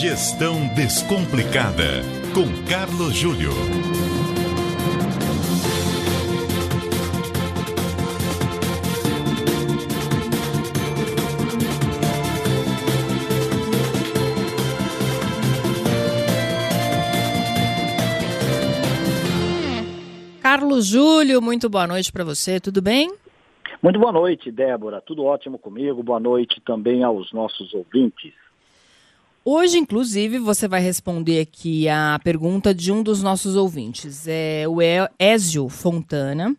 Gestão Descomplicada, com Carlos Júlio. Carlos Júlio, muito boa noite para você, tudo bem? Muito boa noite, Débora. Tudo ótimo comigo. Boa noite também aos nossos ouvintes. Hoje, inclusive, você vai responder aqui a pergunta de um dos nossos ouvintes. É o Ézio Fontana.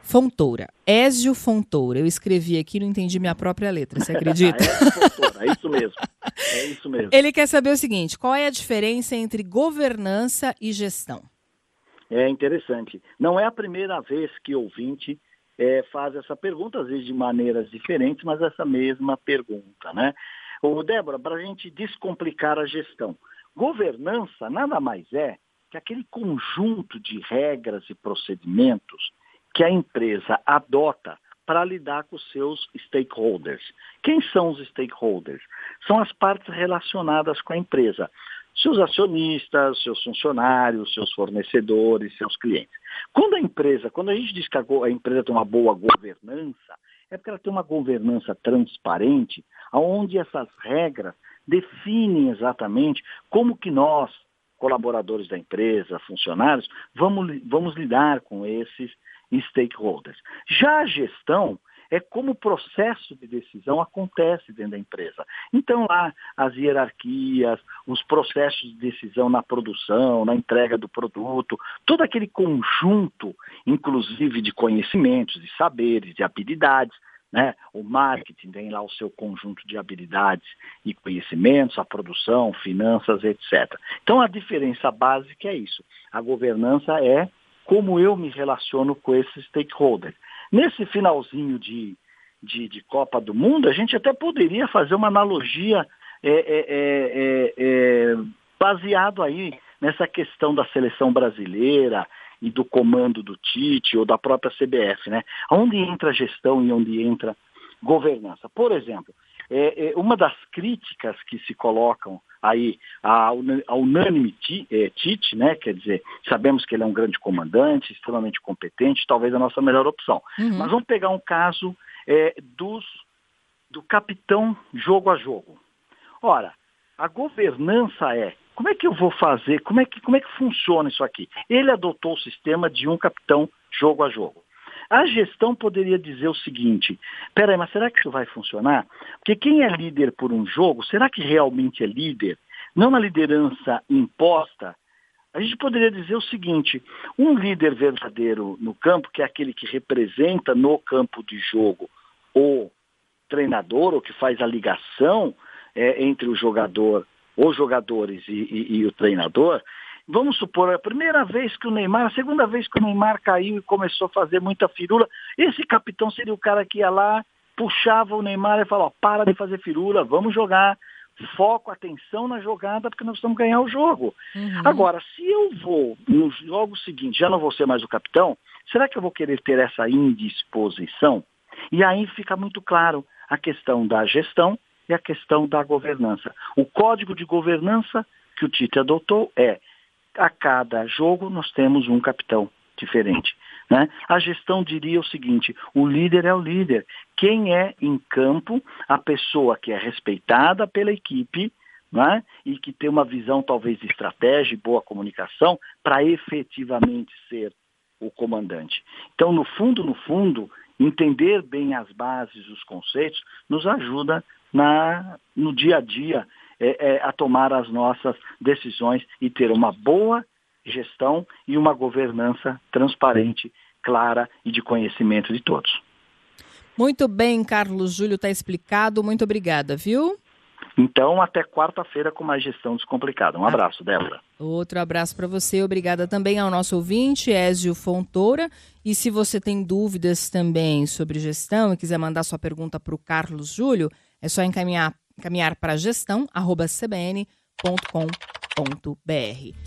Fontoura. Ézio Fontoura. Eu escrevi aqui, não entendi minha própria letra, você acredita? é, Fontoura, é isso mesmo. É isso mesmo. Ele quer saber o seguinte: qual é a diferença entre governança e gestão? É interessante. Não é a primeira vez que ouvinte é, faz essa pergunta, às vezes de maneiras diferentes, mas essa mesma pergunta, né? O Débora, para a gente descomplicar a gestão, governança nada mais é que aquele conjunto de regras e procedimentos que a empresa adota para lidar com os seus stakeholders. Quem são os stakeholders? São as partes relacionadas com a empresa seus acionistas, seus funcionários, seus fornecedores, seus clientes. Quando a empresa, quando a gente diz que a empresa tem uma boa governança, é porque ela tem uma governança transparente, onde essas regras definem exatamente como que nós, colaboradores da empresa, funcionários, vamos, vamos lidar com esses stakeholders. Já a gestão é como o processo de decisão acontece dentro da empresa. Então, lá, as hierarquias, os processos de decisão na produção, na entrega do produto, todo aquele conjunto, inclusive de conhecimentos, de saberes, de habilidades, né? O marketing tem lá o seu conjunto de habilidades e conhecimentos, a produção, finanças, etc. Então a diferença básica é isso. A governança é como eu me relaciono com esses stakeholders. Nesse finalzinho de, de, de, Copa do Mundo, a gente até poderia fazer uma analogia é, é, é, é, baseado aí nessa questão da seleção brasileira e do comando do Tite ou da própria CBF, né? Onde entra gestão e onde entra governança. Por exemplo, é, é, uma das críticas que se colocam aí ao, unânime é, Tite, né? Quer dizer, sabemos que ele é um grande comandante, extremamente competente, talvez a nossa melhor opção. Uhum. Mas vamos pegar um caso é, dos, do capitão jogo a jogo. Ora, a governança é como é que eu vou fazer, como é que, como é que funciona isso aqui? Ele adotou o sistema de um capitão jogo a jogo. A gestão poderia dizer o seguinte: peraí, mas será que isso vai funcionar? Porque quem é líder por um jogo, será que realmente é líder? Não na liderança imposta. A gente poderia dizer o seguinte: um líder verdadeiro no campo, que é aquele que representa no campo de jogo o treinador, ou que faz a ligação é, entre o jogador, os jogadores e, e, e o treinador, vamos supor, a primeira vez que o Neymar, a segunda vez que o Neymar caiu e começou a fazer muita firula, esse capitão seria o cara que ia lá, puxava o Neymar e falava, para de fazer firula, vamos jogar, foco, atenção na jogada, porque nós precisamos ganhar o jogo. Uhum. Agora, se eu vou no jogo seguinte, já não vou ser mais o capitão, será que eu vou querer ter essa indisposição? E aí fica muito claro a questão da gestão e a questão da governança. O código de governança que o Tite adotou é a cada jogo nós temos um capitão diferente. Né? A gestão diria o seguinte: o líder é o líder. Quem é em campo a pessoa que é respeitada pela equipe né? e que tem uma visão talvez de estratégia e boa comunicação para efetivamente ser o comandante. Então, no fundo, no fundo, entender bem as bases, os conceitos, nos ajuda na, no dia a dia é, é, a tomar as nossas decisões e ter uma boa gestão e uma governança transparente, clara e de conhecimento de todos. Muito bem, Carlos Júlio, está explicado. Muito obrigada, viu? Então, até quarta-feira com mais gestão descomplicada. Um abraço, Débora. Outro abraço para você. Obrigada também ao nosso ouvinte, Ézio Fontoura. E se você tem dúvidas também sobre gestão e quiser mandar sua pergunta para o Carlos Júlio, é só encaminhar, encaminhar para gestão.cbn.com.br.